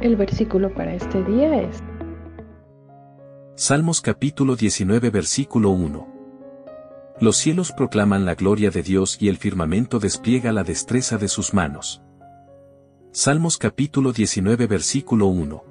El versículo para este día es Salmos capítulo 19 versículo 1. Los cielos proclaman la gloria de Dios y el firmamento despliega la destreza de sus manos. Salmos capítulo 19 versículo 1.